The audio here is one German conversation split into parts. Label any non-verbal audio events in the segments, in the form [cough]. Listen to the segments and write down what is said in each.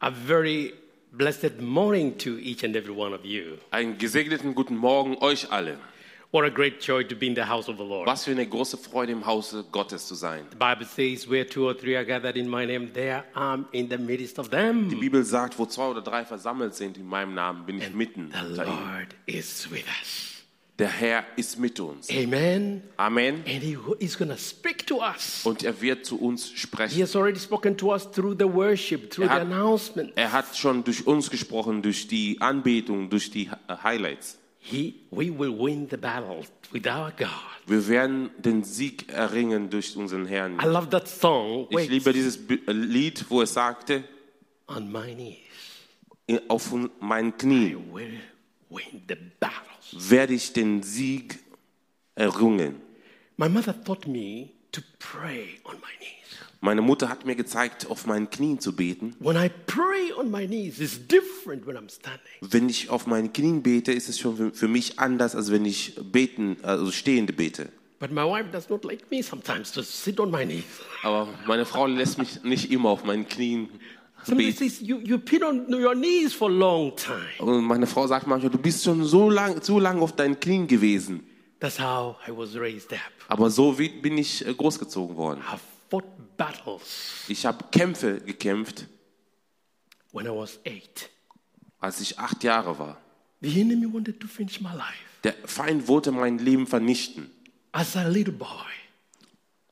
A very blessed morning to each and every one of you. Einen gesegneten guten Morgen euch alle. What a great joy to be in the house of the Lord. Was für eine große Freude im Hause Gottes zu sein. The Bible says, Where two or three are gathered in my name, there I'm in the midst of them. Die Bibel sagt, wo zwei oder drei versammelt sind in meinem Namen, bin ich mitten The unter ihnen. Lord is with us. Der Herr ist mit uns. Amen. Amen. And He is going to speak to us. Und er wird zu uns He sprechen. has already spoken to us through the worship, through Er the hat- announcement. Er hat schon durch uns gesprochen, durch die Anbetung, durch die äh, Highlights. He, we will win the battle with our God. Wir werden den Sieg erringen durch unseren Herrn. I love that song. Ich Wait, liebe dieses äh, Lied, wo es sagte, on my knees, "In- auf meinen I Knien will win the battles. Werde ich den Sieg errungen. My mother taught me to pray on my knees. Meine Mutter hat mir gezeigt, auf meinen Knien zu beten. When I pray on my knees, it's different when I'm standing. Wenn ich auf meinen Knien bete, ist es schon für- mich anders, als wenn ich beten, also stehende bete. But my wife does not like me sometimes to sit on my knees. Aber meine Frau lässt mich nicht immer auf meinen Knien Somebody beten. says, you, you've been on your knees for a long time. Und meine Frau sagt manchmal, du bist schon so lang, zu lang auf deinen Knien gewesen. That's how I was raised up. Aber so wie bin ich äh, großgezogen worden. I fought battles Ich habe Kämpfe gekämpft, when I was eight. als ich acht Jahre war. The enemy wanted to finish my life. Der Feind wollte mein Leben vernichten. As a little boy,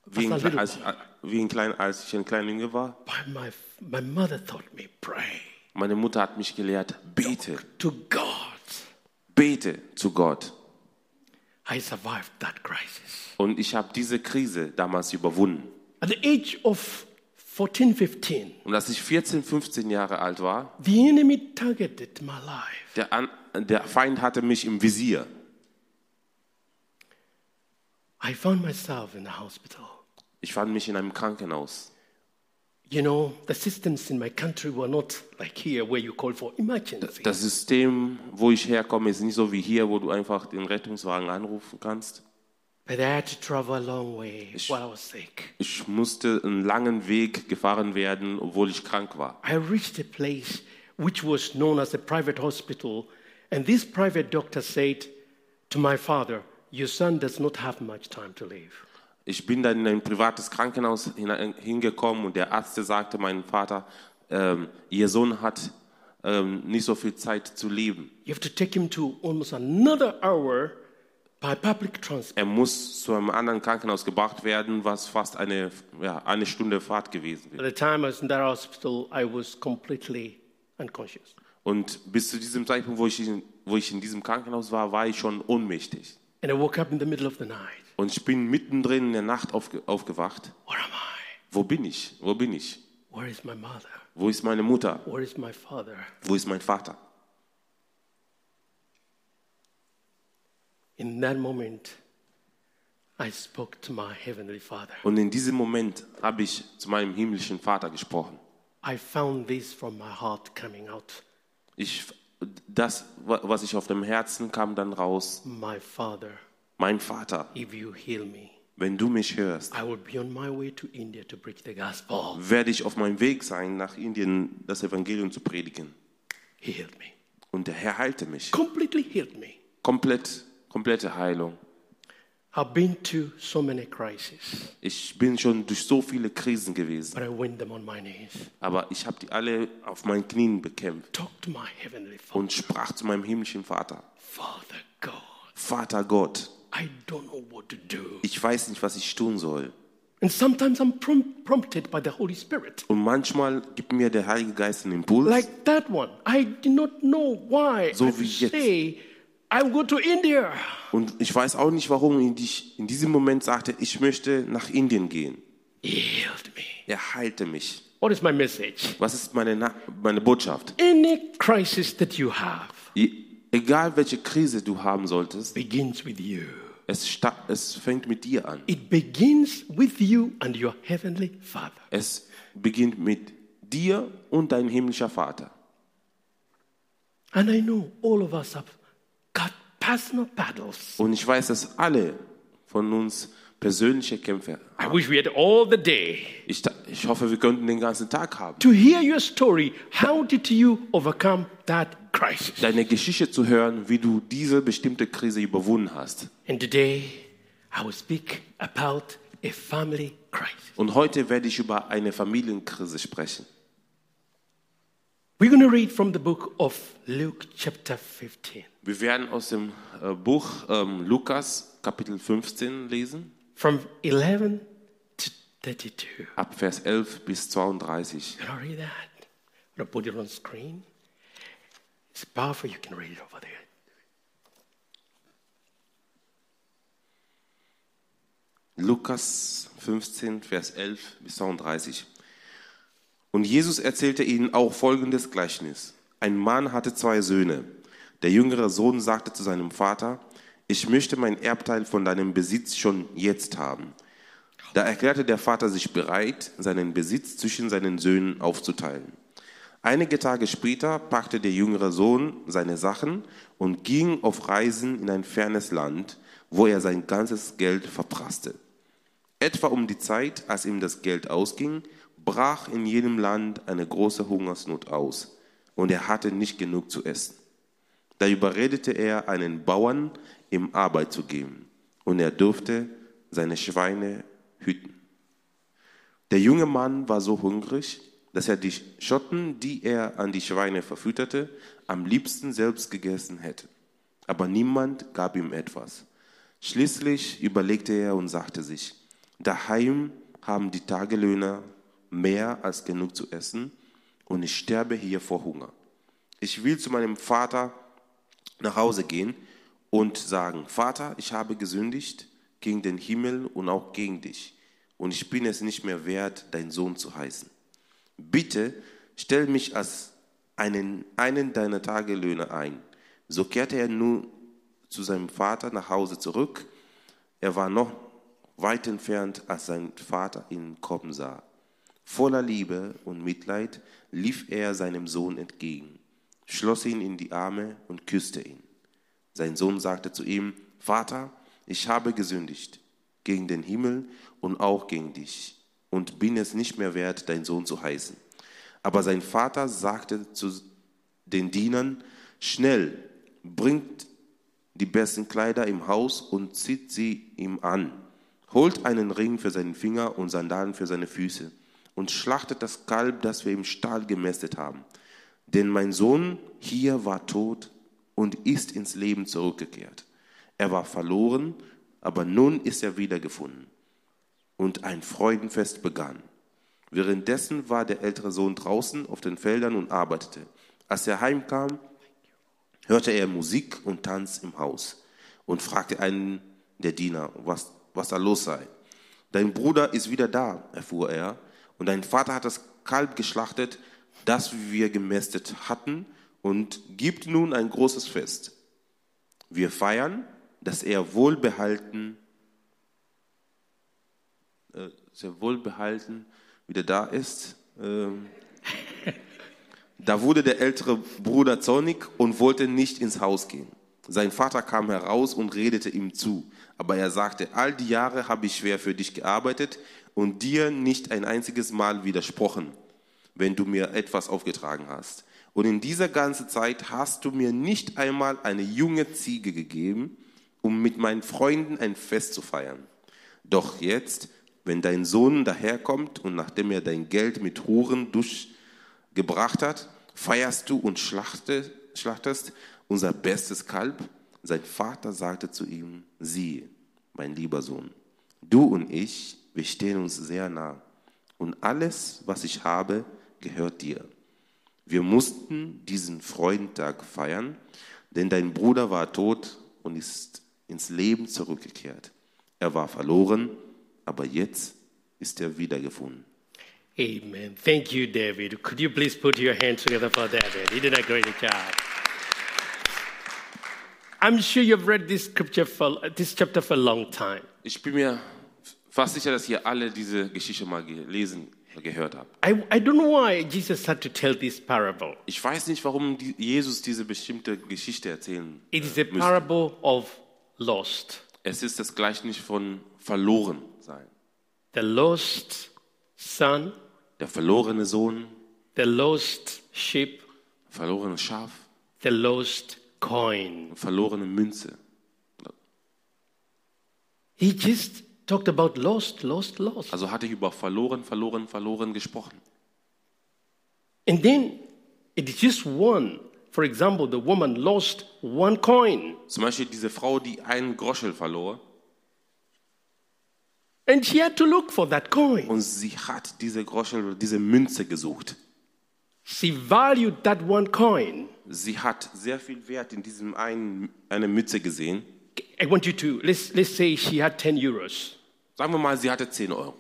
Wie, ein, As a little als, wie ein klein, als ich ein kleiner Junge war. but my, my mother taught me, pray Meine Mutter hat mich gelehrt, bete, to God. bete zu Gott. I survived that crisis. Und ich habe diese Krise damals überwunden. At the age of 14, 15, Und als ich 14, 15 Jahre alt war, the enemy targeted my life. der, An der Feind hatte mich im Visier. I found myself in the hospital. Ich fand mich in einem Krankenhaus. You know, the systems in my country were not like here where you call for emergency. Das System, wo ich herkomme, ist nicht so wie hier, wo du einfach den Rettungswagen anrufen kannst. But I had to travel a long way while I was sick. Ich musste einen langen Weg gefahren werden, obwohl ich krank war. I reached a place which was known as a private hospital, and this private doctor said to my father, Your son does not have much time to live. Ich bin dann in ein privates Krankenhaus hingekommen und der Arzt sagte meinem Vater, ähm, ihr Sohn hat ähm, nicht so viel Zeit zu leben. Er muss zu einem anderen Krankenhaus gebracht werden, was fast eine, ja, eine Stunde Fahrt gewesen wäre. Und bis zu diesem Zeitpunkt, wo ich, in, wo ich in diesem Krankenhaus war, war ich schon ohnmächtig. And I woke up in the middle of the night. Und ich bin mittendrin in der Nacht aufge, aufgewacht. Where am I? Wo bin ich? Wo bin ich? Where is my mother? Wo ist meine Mutter? Where is my father? Wo ist mein Vater? In that moment, I spoke to my heavenly father. Und in diesem Moment habe ich zu meinem himmlischen Vater gesprochen. I found this from my heart coming out. Ich, das, wa- was ich auf dem Herzen kam dann raus. My father, Mein Vater, if you heal me, wenn du mich hörst, I will be on my way to India to preach the gospel. werde ich auf meinem Weg sein, nach Indien das Evangelium zu predigen. He healed me. Und der Herr heilte mich. Completely healed me. Komplett, komplette Heilung. I've been to so many crises, Ich bin schon durch so viele Krisen gewesen, but I win them on my knees. aber ich habe die alle auf meinen Knien bekämpft Talk to my heavenly father. und sprach zu meinem himmlischen Vater. Father God, Vater Gott, I don't know what to do. ich weiß nicht, was ich tun soll. And sometimes I'm prom- prompted by the Holy Spirit. Und manchmal gibt mir der Heilige Geist einen Impuls. Like that one. I do not know why So I wie jetzt. say, I'll go to India. Und ich weiß auch nicht, warum ich in diesem Moment sagte, ich möchte nach Indien gehen. He healed me. Er heilte mich. What is my message? Was ist meine, Na meine Botschaft? Any crisis that you have Je- Egal welche Krise du haben solltest, begins with you. Es, es fängt mit dir an. It begins with you and your heavenly Father. Es beginnt mit dir und dein himmlischer Vater. And I know all of us have got personal battles. Und ich weiß, dass alle von uns persönliche Kämpfe I wish we had all the day Ich, ich hoffe, wir könnten den ganzen Tag haben. to hear your story. How did you overcome that crisis? Deine Geschichte zu hören, wie du diese bestimmte Krise überwunden hast. And today, I will speak about a family crisis. Und heute werde ich über eine Familienkrise sprechen. We're going to read from the book of Luke, chapter 15, Wir werden aus dem äh, Buch ähm, Lukas Kapitel 15 lesen, from 11 to 32. ab Vers 11 bis 32. Can I read that? I'm going to put it on screen. It's powerful. You can read it over there. Lukas 15, Vers 11 bis 32. Und Jesus erzählte ihnen auch folgendes Gleichnis. Ein Mann hatte zwei Söhne. Der jüngere Sohn sagte zu seinem Vater, ich möchte mein Erbteil von deinem Besitz schon jetzt haben. Da erklärte der Vater sich bereit, seinen Besitz zwischen seinen Söhnen aufzuteilen. Einige Tage später packte der jüngere Sohn seine Sachen und ging auf Reisen in ein fernes Land, wo er sein ganzes Geld verprasste. Etwa um die Zeit, als ihm das Geld ausging, brach in jedem Land eine große Hungersnot aus und er hatte nicht genug zu essen. Da überredete er einen Bauern, ihm Arbeit zu geben und er durfte seine Schweine hüten. Der junge Mann war so hungrig, dass er die Schotten, die er an die Schweine verfütterte, am liebsten selbst gegessen hätte. Aber niemand gab ihm etwas. Schließlich überlegte er und sagte sich, daheim haben die Tagelöhner mehr als genug zu essen und ich sterbe hier vor Hunger. Ich will zu meinem Vater nach Hause gehen und sagen, Vater, ich habe gesündigt gegen den Himmel und auch gegen dich und ich bin es nicht mehr wert, dein Sohn zu heißen. Bitte stell mich als einen, einen deiner Tagelöhner ein. So kehrte er nun zu seinem Vater nach Hause zurück. Er war noch weit entfernt, als sein Vater ihn kommen sah. Voller Liebe und Mitleid lief er seinem Sohn entgegen, schloss ihn in die Arme und küsste ihn. Sein Sohn sagte zu ihm, Vater, ich habe gesündigt gegen den Himmel und auch gegen dich und bin es nicht mehr wert, dein Sohn zu heißen. Aber sein Vater sagte zu den Dienern, schnell, bringt die besten Kleider im Haus und zieht sie ihm an. Holt einen Ring für seinen Finger und Sandalen für seine Füße und schlachtet das Kalb, das wir im Stall gemästet haben. Denn mein Sohn hier war tot und ist ins Leben zurückgekehrt. Er war verloren, aber nun ist er wiedergefunden. Und ein Freudenfest begann. Währenddessen war der ältere Sohn draußen auf den Feldern und arbeitete. Als er heimkam, hörte er Musik und Tanz im Haus und fragte einen der Diener, was, was da los sei. Dein Bruder ist wieder da, erfuhr er, und dein Vater hat das Kalb geschlachtet, das wir gemästet hatten, und gibt nun ein großes Fest. Wir feiern, dass er wohlbehalten, äh, sehr wohlbehalten wieder da ist. Ähm, [laughs] da wurde der ältere Bruder zornig und wollte nicht ins Haus gehen. Sein Vater kam heraus und redete ihm zu. Aber er sagte, all die Jahre habe ich schwer für dich gearbeitet und dir nicht ein einziges Mal widersprochen, wenn du mir etwas aufgetragen hast. Und in dieser ganzen Zeit hast du mir nicht einmal eine junge Ziege gegeben, um mit meinen Freunden ein Fest zu feiern. Doch jetzt, wenn dein Sohn daherkommt und nachdem er dein Geld mit Huren durchgebracht hat, feierst du und schlachtest, unser bestes Kalb? Sein Vater sagte zu ihm, siehe, mein lieber Sohn, du und ich, wir stehen uns sehr nah und alles, was ich habe, gehört dir. Wir mussten diesen Freudentag feiern, denn dein Bruder war tot und ist ins Leben zurückgekehrt. Er war verloren, aber jetzt ist er wiedergefunden. Amen. Thank you, David. Could you please put your hands together for David? He did a great job. I'm sure you've read this scripture for this chapter for a long time. Ich bin mir fast sicher, dass ihr alle diese Geschichte mal gelesen, gehört habt. I, I don't know why Jesus had to tell this parable. Ich weiß nicht, warum die- Jesus diese bestimmte Geschichte erzählen It is a müsste. parable of lost. Es ist das Gleichnis von verloren sein. The lost son, Der verlorene Sohn, the lost sheep, verlorene Schaf, the lost coin. verlorene Münze. He just talked about lost, lost, lost. Also hatte ich über verloren, verloren, verloren gesprochen. And then it is just one. For example, the woman lost one coin Zum Beispiel diese Frau, die einen Groschel verlor and she had to look for that coin. und sie hat diese Groschel, diese Münze gesucht. She valued that one coin. Sie hat sehr viel Wert in diesem einen eine Mütze gesehen. I want you to, let's, let's say she had 10 euros. Sagen wir mal, sie hatte 10 Euro.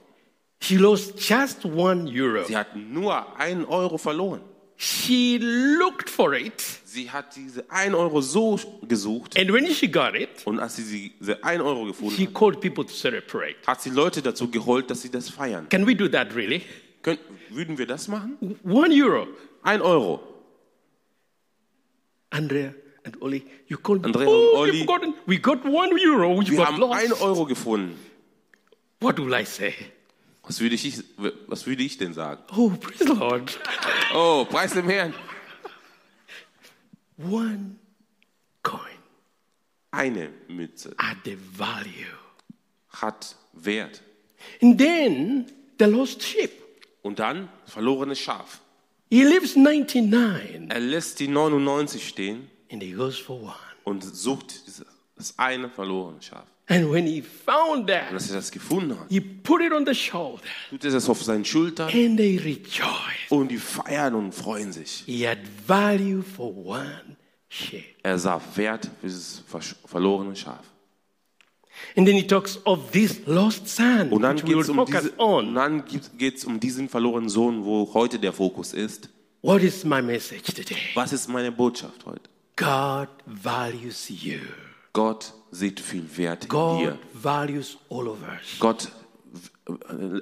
She lost just one euro. Sie hat nur 1 Euro verloren. She looked for it, Sie hat diese 1 Euro so gesucht and when she got it, und als sie diese 1 Euro gefunden she hat, called people to celebrate. hat sie Leute dazu geholt, dass sie das feiern. Can we do that really? Könnt, würden wir das machen? One euro. 1 Euro. Andrea and Oli, you called me. Andrea oh, und you Oli. forgotten. We got one euro, which Wir haben lost. 1 Euro gefunden. What will I say? Was würde ich, was würde ich denn sagen? Oh, praise the Lord. Oh, preis dem Herrn. One coin Eine Mütze at the value. hat Wert. And then the lost sheep. Und dann verlorenes Schaf. He leaves 99 Er lässt die 99 stehen and he goes for one. und sucht das eine verlorene Schaf. And when he found Und that, als er das gefunden hat, he put it on the shoulder tut er das auf seinen Schultern and they rejoiced. und die feiern und freuen sich. He had value for one sheep. Er sah Wert für dieses verlorene Schaf. And then he talks of this lost son, Und dann geht es um, focus diese, und um diesen verlorenen Sohn, wo heute der Fokus ist. What is my message today? Was ist meine Botschaft heute? God values you. Gott sieht viel Wert in God dir. values all of us. Gott äh,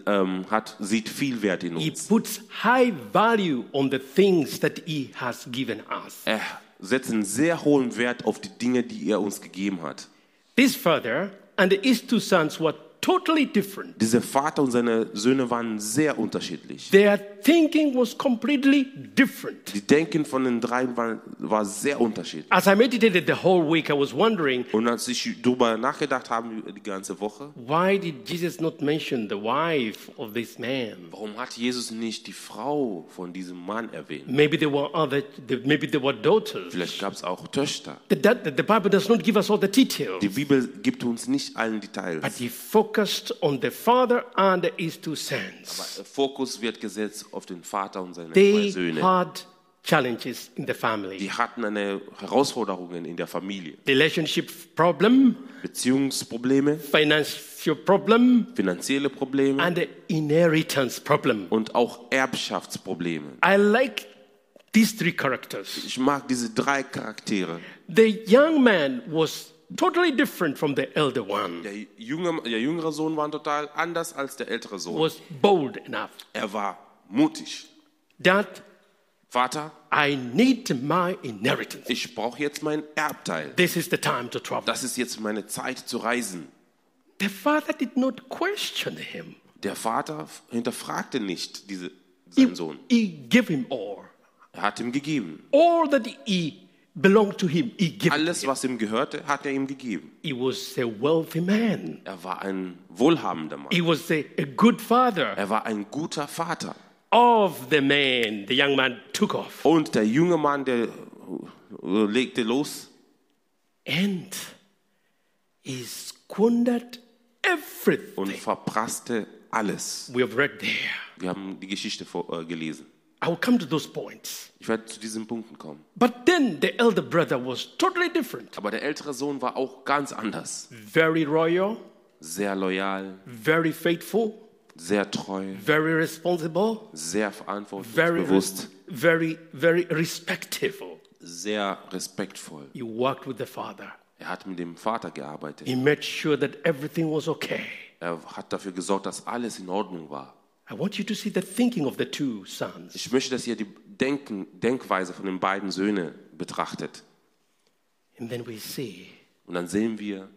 ähm, hat, sieht viel Wert in He uns. puts high value on the things that He has given us. Er setzt einen sehr hohen Wert auf die Dinge, die er uns gegeben hat. This father and his two sons were totally different. Dieser Vater und seine Söhne waren sehr unterschiedlich. Their thinking was completely different. Die Denken von den dreien war, war sehr unterschiedlich. As I meditated the whole week, I was wondering Und als ich darüber nachgedacht habe die ganze Woche, why did Jesus not mention the wife of this man? warum hat Jesus nicht die Frau von diesem Mann erwähnt? Maybe there were other, maybe there were daughters. Vielleicht gab es auch Töchter. The, the, the Bible does not give us all the details, Die Bibel gibt uns nicht allen Details. but he focused on the father and his two sons. Der Fokus wird gesetzt auf den Vater und seine zwei They Söhne. had challenges in the family. Die hatten eine Herausforderungen in der Familie. Relationship problem, Beziehungsprobleme, financial problem, finanzielle Probleme and the inheritance problem. und auch Erbschaftsprobleme. I like these three characters. Ich mag diese drei Charaktere. The young man was totally different from the elder one, Der, junge, der jüngere Sohn war total anders als der ältere Sohn. was bold enough. Er war mutig. Dad, Vater, I need my inheritance. ich brauche jetzt mein Erbteil. This is the time to travel. Das ist jetzt meine Zeit zu reisen. The father did not question him. Der Vater hinterfragte nicht diese, He, seinen Sohn. he gave him all. Er hat ihm gegeben. All that he belonged to him, he gave Alles, was ihm gehörte, hat er ihm gegeben. He was a wealthy man. Er war ein wohlhabender Mann. He was a, a good father. Er war ein guter Vater. Of the man, the young man took off. Und der junge Mann, der äh, legte los And he squandered everything. und verprasste alles. We have read there. Wir haben die Geschichte vor, äh, gelesen. I will come to those points. Ich werde zu diesen Punkten kommen. But then the elder brother was totally different. Aber der ältere Sohn war auch ganz anders. Very royal, Sehr loyal, very faithful, sehr treu, very responsible, sehr very, verantwortungsbewusst, very, very respectful. sehr respektvoll. He worked with the father. Er hat mit dem Vater gearbeitet. He made sure that everything was okay. Er hat dafür gesorgt, dass alles in Ordnung war. I want you to see the thinking of the two sons. Ich möchte, dass ihr die Denken, Denkweise von den beiden Söhnen betrachtet. And then we see Und dann sehen wir,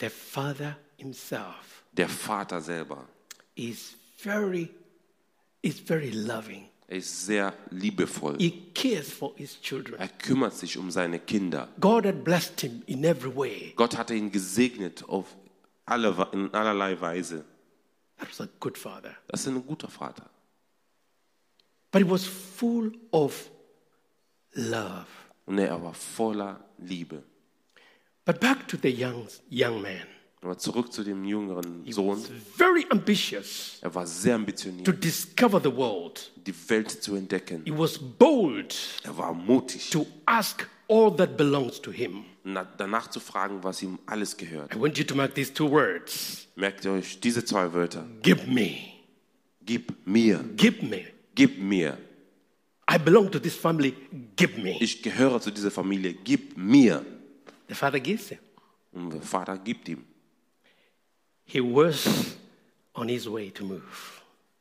the father himself Der Vater selber. is very is very loving. Er ist sehr liebevoll. He cares for his children. Er kümmert sich um seine Kinder. God had blessed him in every way. Gott hatte ihn gesegnet auf alle, in allerlei Weise. That was a good father. Das ist ein guter Vater. But he was full of love. Und er war voller Liebe. But back to the young young man. Aber zurück zu dem jüngeren Sohn. Very ambitious Er war sehr to ambitioniert, discover the world. die Welt zu entdecken. He was bold Er war mutig, to ask all that belongs to him. na- danach zu fragen, was ihm alles gehört. I want you to mark these two words. Merkt euch diese zwei Wörter? Give me. Gib mir, Give me. gib mir. I belong to this family. Give me. Ich gehöre zu dieser Familie, gib mir. The father gives him. Und der Vater gibt ihm. He was on his way to move.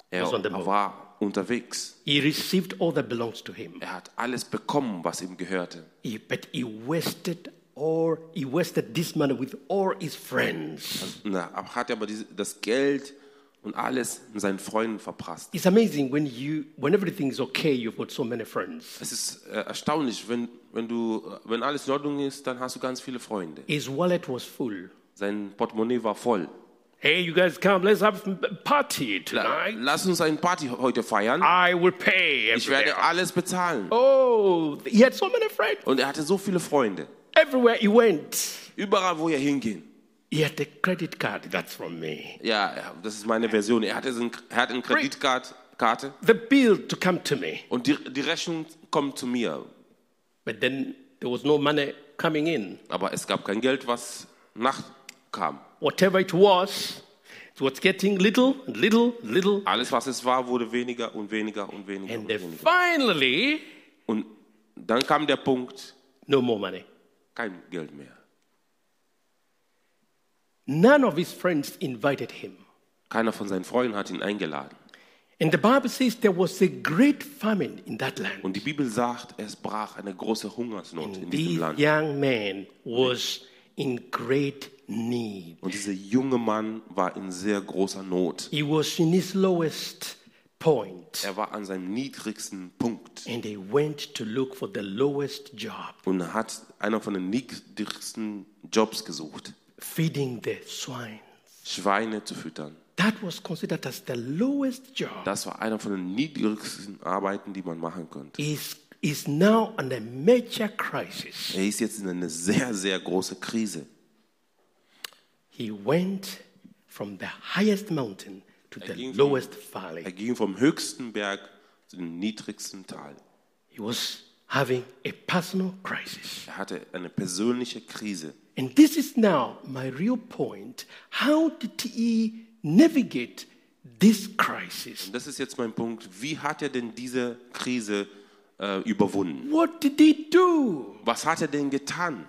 Er war unterwegs. He received all that belongs to him. Er hat alles bekommen, was ihm gehörte. He, but he wasted or he wasted this money with all his friends. Na, hat aber diese, das Geld und alles seinen Freunden verprasst. It's amazing when you when everything is okay, you've got so many friends. Es ist äh, erstaunlich, wenn, wenn, du, äh, wenn alles in Ordnung ist, dann hast du ganz viele Freunde. His wallet was full. Sein Portemonnaie war voll. Hey, you guys come, let's have a party tonight. lass uns eine Party heute feiern. I will pay. Ich werde alles bezahlen. Oh, he had so many friends. Und er hatte so viele Freunde. Everywhere he went, Überall, wo er hinging. he had a credit card. That's from me. Ja, das ist meine Version. Er hatte, ein, er hat eine Kreditkarte The bill to come to me. und die, die Rechnung kommt zu mir. But then there was no money coming in. Aber es gab kein Geld, was nachkam. Whatever it was, it was getting little and little, little. Alles, was es war, wurde weniger und weniger und weniger And und then weniger. finally, Und dann kam der Punkt, no more money. kein Geld mehr. None of his friends invited him. Keiner von seinen Freunden hat ihn eingeladen. And the Bible says there was a great famine in that land. Und die Bibel sagt, es brach eine große Hungersnot in diesem Land. young man was in great need. Und dieser junge Mann war in sehr großer Not. He was in his lowest point. Er war an seinem niedrigsten Punkt And he went to look for the lowest job, und hat einer von den niedrigsten Jobs gesucht, feeding the swine. Schweine zu füttern. That was considered as the lowest job. Das war einer von den niedrigsten Arbeiten, die man machen konnte. Is is now under major crisis. Er ist jetzt in eine sehr, sehr große Krise. He went from the highest mountain to the ging vom- lowest Er valley. ging vom höchsten Berg zu dem niedrigsten Tal. He was having a personal crisis. Er hatte eine persönliche Krise. And this is now my real point. How did he navigate this crisis? Und das ist jetzt mein Punkt. Wie hat er denn diese Krise äh, überwunden? What did he do? Was hat er denn getan?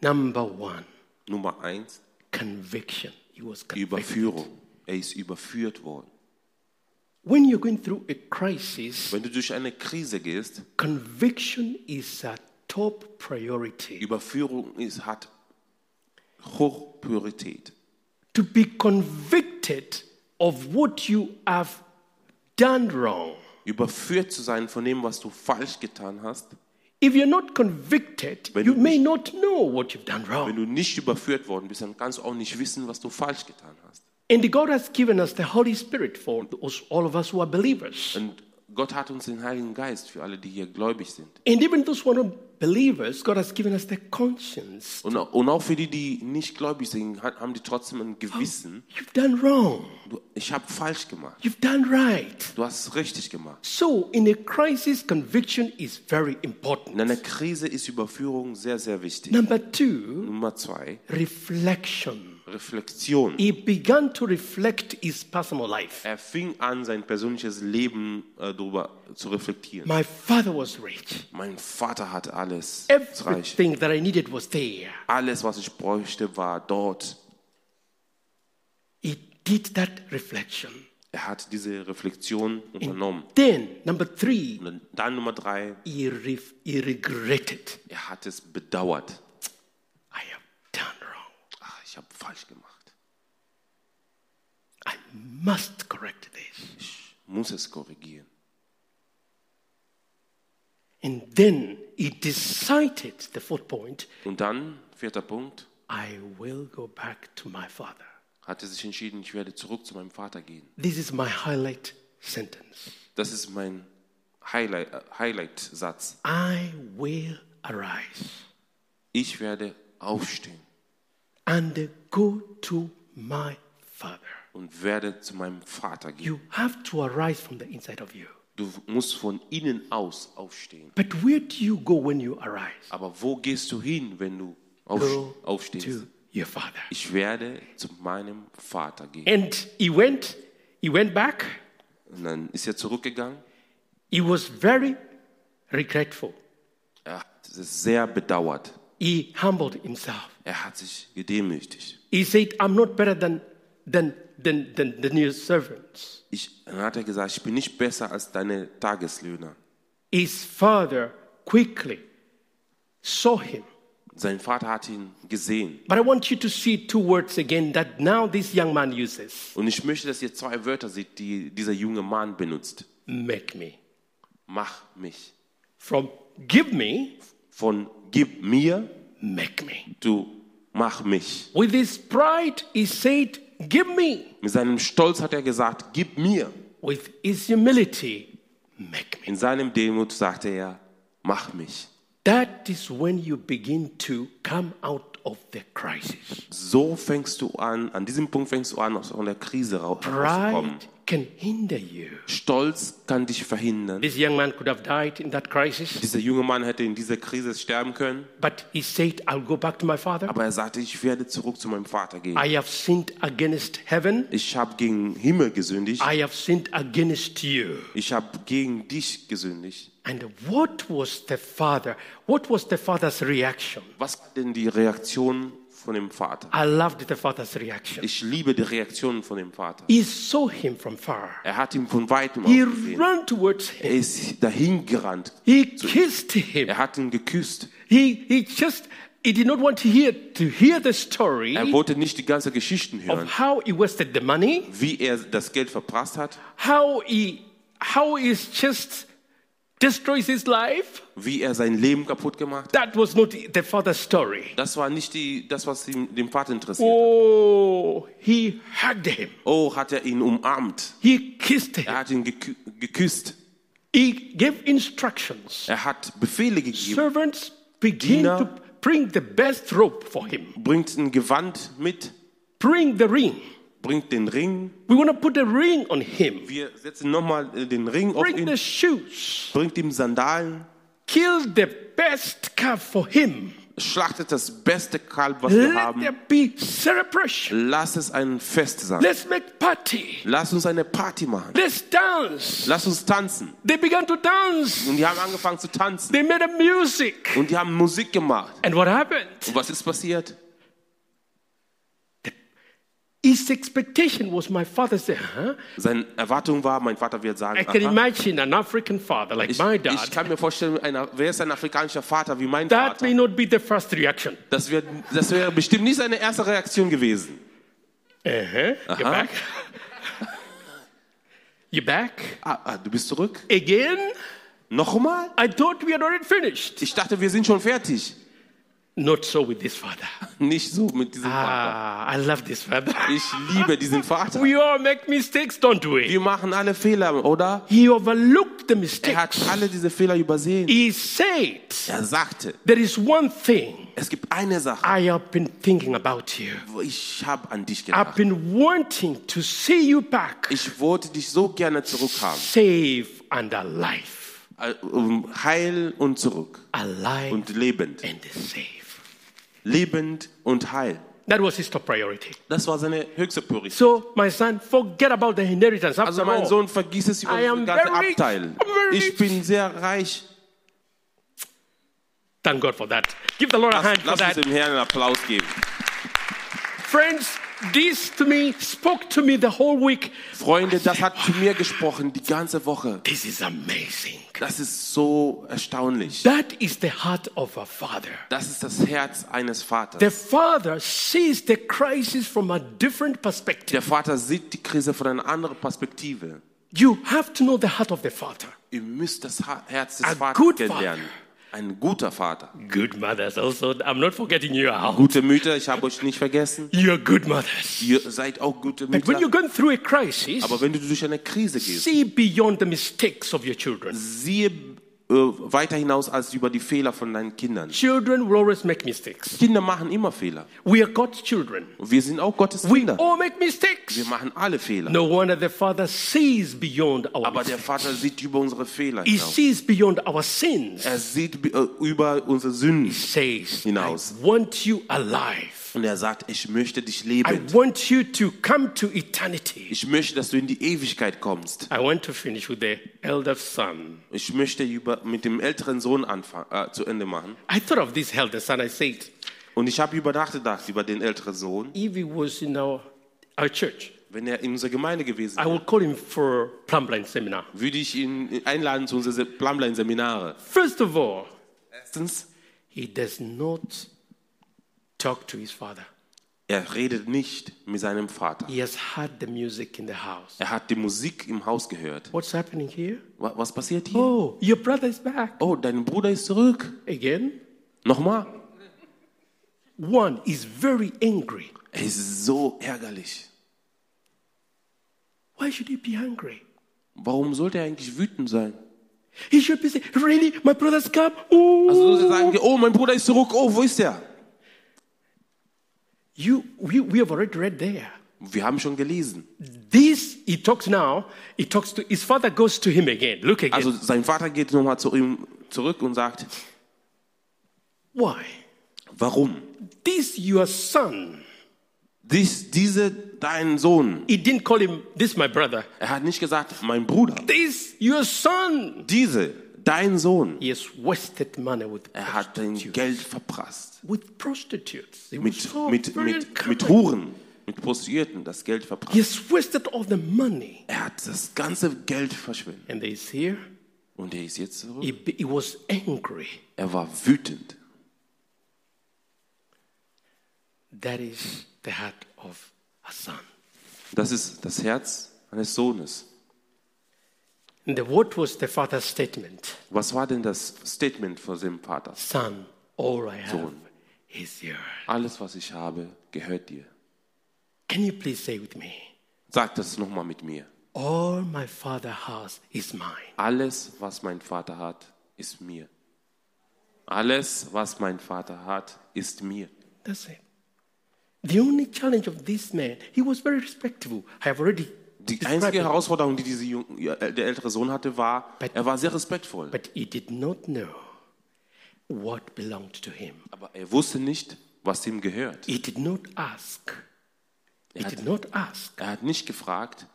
Number one, Nummer eins, conviction. He was convicted. Überführung. Er ist überführt worden. When you're going through a crisis, Wenn du durch eine Krise gehst, conviction is a top priority. Überführung ist, hat Hochpriorität. To be convicted of what you have done wrong. Überführt zu sein von dem, was du falsch getan hast. If you're not convicted, Wenn you may not know what you've done wrong. Wenn du nicht überführt worden bist, dann kannst du auch nicht wissen, was du falsch getan hast. And God has given us the Holy Spirit for all of us who are believers. Und Gott hat uns den Heiligen Geist für alle, die hier gläubig sind. And even those who are believers, God has given us the conscience. Und, und auch für die, die nicht gläubig sind, haben die trotzdem ein Gewissen. You've done wrong. Du, ich habe falsch gemacht. You've done right. Du hast richtig gemacht. So, in a crisis, conviction is very In important. einer Krise ist Überführung sehr, sehr wichtig. Number two, Nummer zwei, reflection. Reflexion. He began to reflect his personal life. Er fing an, sein persönliches Leben äh, darüber zu reflektieren. My father was rich. Mein Vater hatte alles. Everything that I needed was there. Alles, was ich bräuchte, war dort. He did that reflection. Er hat diese Reflexion unternommen. Then, number three, Und dann Nummer drei, he, he regretted. er hat es bedauert. I have done wrong. Ach, ich habe falsch gemacht. must correct this. Ich muss es korrigieren. And then he decided, the fourth point, Und dann, vierter Punkt, I will go back to my father. hat er sich entschieden, ich werde zurück zu meinem Vater gehen. This is my highlight sentence. Das ist mein Highlight- äh, Highlight-Satz. I will arise ich werde aufstehen and go to my father. und werde zu meinem Vater gehen. You have to arise from the inside of you. Du musst von innen aus aufstehen. But where do you go when you arise? Aber wo gehst du hin, wenn du auf, aufstehst? to your father. Ich werde zu meinem Vater gehen. And he went, he went back. Und dann ist er zurückgegangen. He was very regretful. Er hat es sehr bedauert. He humbled himself. Er hat sich gedemütigt. He said, I'm not better than, than, than, than the new servants. Ich, dann hat er gesagt, ich bin nicht besser als deine Tageslöhner. His father quickly saw him. Sein Vater hat ihn gesehen. But I want you to see two words again that now this young man uses Und ich möchte, dass ihr zwei Wörter seht, die dieser junge Mann benutzt. make me. Mach mich. From give me, Von gib mir, make me. du mach mich. With his pride, he said, Give me. Mit seinem Stolz hat er gesagt, gib mir. With his humility, make me. In seinem Demut sagte er, mach mich. That is when you begin to come out of the crisis. So fängst du an, an diesem Punkt fängst du an, aus der Krise rau- rauszukommen. Pride can hinder you. Stolz kann dich verhindern. This young man could have died in that crisis, Dieser junge Mann hätte in dieser Krise sterben können, but he said, I'll go back to my father. aber er sagte, ich werde zurück zu meinem Vater gehen. I have sinned against heaven. Ich habe gegen Himmel gesündigt. I have sinned against you. Ich habe gegen dich gesündigt. And what was the father? What was the father's reaction? Was war denn die Reaktion von dem Vater? I loved the father's reaction. Ich liebe die Reaktion von dem Vater. He saw him from far. Er hat ihn von weitem He gesehen. ran towards Er him. ist dahin gerannt. He kissed him. Er hat ihn geküsst. He, he just, he did not want to hear, to hear the story Er wollte nicht die ganze Geschichten hören, of how he wasted the money, wie er das Geld verprasst hat, how he, how he's just destroys his life. wie er sein Leben kaputt gemacht hat. That was not the father's story. Das war nicht die, das, was ihm, dem Vater interessiert. Oh, he hugged him. Oh, hat er ihn umarmt. He kissed him. Er hat ihn gekü geküsst. He gave instructions. Er hat Befehle gegeben. Servants begin Diener- to bring the best rope for him. Bringt ein Gewand mit, Bring the ring. Bringt den Ring. We want to put a ring on him. Wir setzen nochmal den Ring auf Bring ihn. the shoes. Bringt ihm Sandalen. Kill the best calf for him. Schlachtet das beste Kalb, was wir Let haben. there be celebration. Lass es ein Fest sein. Let's make party. Lass uns eine Party machen. Let's dance. Lass uns tanzen. They began to dance. Und die haben angefangen zu tanzen. They made a music. Und die haben Musik gemacht. And what happened? Und was ist passiert? His expectation was my father said, huh? Seine Erwartung war, mein Vater wird sagen, I can aha, imagine an African father like ich, my ich dad. kann mir vorstellen, einer, wer ist ein afrikanischer Vater wie mein That may Vater? not be the first reaction. Das, wird, das wäre bestimmt nicht seine erste Reaktion gewesen. Uh-huh. You're back. You're back Ah, ah, du bist zurück? again. Nochmal? I thought we had already finished. Ich dachte, wir sind schon fertig. Not so with this father. [laughs] Nicht so mit diesem Vater. Ah, I love this father. Ich liebe diesen Vater. We all make mistakes, don't we? Wir machen alle Fehler, oder? He overlooked the Er hat mistakes. alle diese Fehler übersehen. He said, Er sagte, There is one thing es gibt eine Sache, I have been thinking about you. ich habe an dich I've gedacht. been wanting to see you back, Ich wollte dich so gerne zurückhaben. safe and alive. Äh, Heil und zurück. Alive Und lebend. and safe. Lebend und heil. That was his top priority. Das war seine höchste Priorität. So, my son, forget about the inheritance. After Also mein Sohn, vergiss es über den ganzen. Abteil. Ich bin sehr reich. Thank God for that. Give the Lord a Lass, hand for lass uns that. dem Herrn einen Applaus geben. Friends, This to me spoke to me the whole week. Freunde, das hat zu mir gesprochen die ganze Woche. This is amazing. Das ist so erstaunlich. That is the heart of a father. Das ist das Herz eines Vaters. The father sees the crisis from a different perspective. Der Vater sieht die Krise von einer anderen Perspektive. You have to know the heart of the father. Ihr müsst das Herz des A Vaters kennenlernen. Ein guter Vater. Good mothers also. I'm not forgetting you out. Gute Mütter, ich habe euch nicht vergessen. You're good mothers. Ihr seid auch gute But when Mütter. you're going through a crisis, Aber wenn du durch eine Krise gehst, see beyond the mistakes of your children. siehe weiter hinaus als über die Fehler von deinen Kindern. Children will always make mistakes. Kinder machen immer Fehler. We are God's children. Wir sind auch Gottes Kinder. We all make mistakes. Wir machen alle Fehler. No wonder the Father sees beyond our Aber der. Vater sieht über unsere Fehler hinaus. He sees beyond our sins. Er sieht äh, über unsere Sünden He Says, I want you alive. Und er sagt, ich möchte dich I leben. want you to come to eternity. Ich möchte, dass du in die Ewigkeit kommst. I want to finish with the elder son. Ich möchte über, mit dem älteren Sohn anfangen, äh, zu Ende machen. I thought of this elder son. I said, Und ich habe über nachgedacht über den älteren Sohn. if he was in our, our church, Wenn er in unserer Gemeinde gewesen I wäre, would call him for plumbline seminar. würde ich ihn einladen zu unseren. First of all, Erstens, he does not talk to his father. er redet nicht mit seinem Vater. He has heard the music in the house. Er hat die Musik im Haus gehört. What's happening here? Wa- Was passiert hier? Oh, your brother is back. Oh, dein Bruder ist zurück. Again? Nochmal. One is very angry. Er ist so ärgerlich. Why should he be angry? Warum sollte er eigentlich wütend sein? He should be saying, Really? My brother's come? Ooh. Also so sagen oh, mein Bruder ist zurück. Oh, wo ist er? You, we, we have already read there. Wir haben schon gelesen. This, he talks now, he talks to, his father goes to him again. Look again. Also sein Vater geht nochmal zu ihm zurück und sagt, Why? warum? This your son. Dies, diese, dein Sohn. He didn't call him, this my brother. Er hat nicht gesagt, mein Bruder. This your son. Diese, dein Sohn. He has wasted money with Er hat dein. Geld verprasst. With prostitutes. Mit, so mit, mit, mit Huren, mit Prostituierten das Geld He verprasst. has wasted all the money. Er hat das ganze Geld verschwendet. And he's here. Und er ist jetzt zurück. He, he was angry. Er war wütend. That is the heart of a son. Das ist das Herz eines Sohnes. The, what was the father's statement? Was war denn das Statement von dem Vater? Son, all I have Sohn. is yours. Alles, was ich habe, gehört dir. Can you please say with me? Sag das nochmal mit mir. All my father has is mine. Alles, was mein Vater hat, ist mir. Alles, was mein Vater hat, ist mir. That's it. The only challenge of this man, he was very respectful. I have already Die einzige. Herausforderung, die diese Jung, ja, der ältere Sohn hatte, war, But- er war sehr respektvoll. But he did not know what belonged to him. Aber er wusste nicht, was ihm gehört. He did not ask. He Er did hat, not ask. er hat nicht gefragt,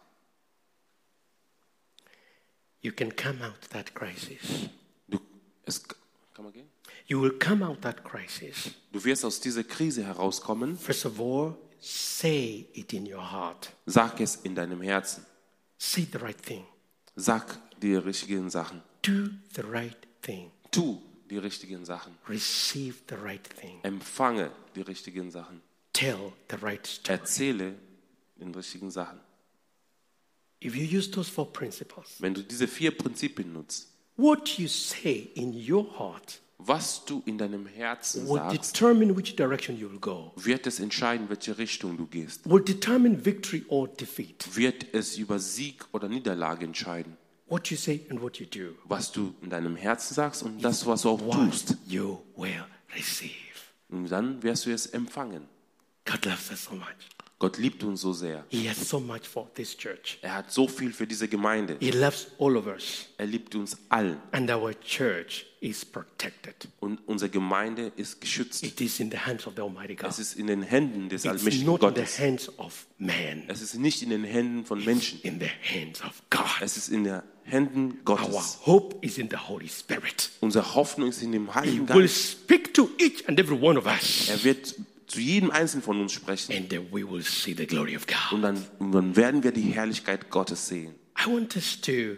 You can come out that crisis. du, es, kann man gehen? You will come out that crisis. du wirst aus dieser Krise herauskommen. First of all, say it in your heart. Sag es in deinem Herzen. Say the right thing. Sag die richtigen Sachen. Do the right thing. Tu die richtigen Sachen. Receive the right thing. Empfange die richtigen Sachen. Tell the right story. Erzähle den richtigen Sachen. If you use those four principles, Wenn du diese vier Prinzipien nutzt, what you say in your heart was du in deinem Herzen sagst, determine which direction you will go, wird es entscheiden, welche Richtung du gehst. will determine victory or defeat. Wird es über Sieg oder Niederlage entscheiden. What you say and what you do, Was du in deinem Herzen sagst und das, was du auch tust. Und dann wirst du es empfangen. God loves us so much. Gott liebt uns so sehr. He has so much for this church. Er hat so viel für diese Gemeinde. He loves all of us. Er liebt uns allen. And our church is protected. Und unsere Gemeinde ist geschützt. It is in the hands of the Almighty God. Es ist in den Händen des It's allmächtigen not in the Gottes. hands of man. Es ist nicht in den Händen von Menschen. In the hands of God. Es ist in den Händen Our Gottes. hope is in the Holy Spirit. Unsere Hoffnung ist in dem He Heiligen will Geist. speak to each and every one of us. Er wird zu jedem Einzelnen von uns sprechen. and then we will see the glory of God. Und dann, und dann werden wir die Herrlichkeit Gottes sehen. I want us to,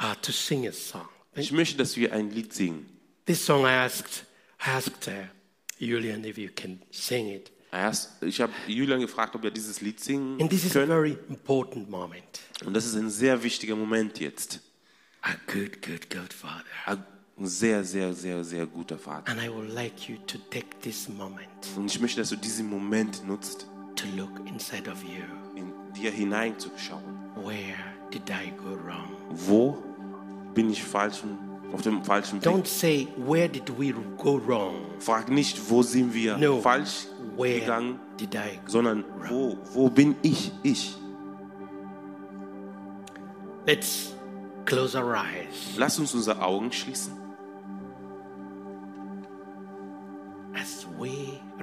uh, to sing a song. Ich möchte, dass wir ein Lied singen. This song I asked, I asked uh, Julian if you can sing it. Ich habe Julian gefragt, ob er dieses Lied singen And this is a very important moment. Und das ist ein sehr wichtiger Moment jetzt. A good, good, good Father. Ein sehr, sehr, sehr, sehr guter Vater. And I would like you to take this moment Und ich möchte, dass du diesen Moment nutzt, to look inside of you. in dir hineinzuschauen. Where did I go wrong? Wo bin ich falschen, auf dem falschen Weg? Don't say, Where did we go wrong? Frag nicht, wo sind wir No. falsch Where gegangen, did I go? sondern wo, wo bin ich, ich? Let's close our eyes Lass uns unsere Augen schließen,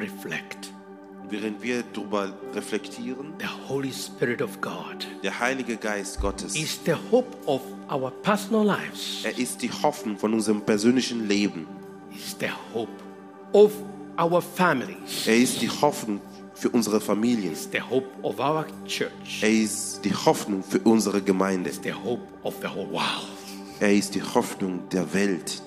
reflect. während wir darüber reflektieren. The Holy Spirit of God Der Heilige Geist Gottes, is the hope of our personal lives, er ist die Hoffnung von unserem persönlichen Leben. is the hope of our families, Er ist die Hoffnung für unsere Familien. is the hope of our church, Er ist die Hoffnung für unsere Gemeinde. is the hope of the whole world. Er ist die Hoffnung der Welt.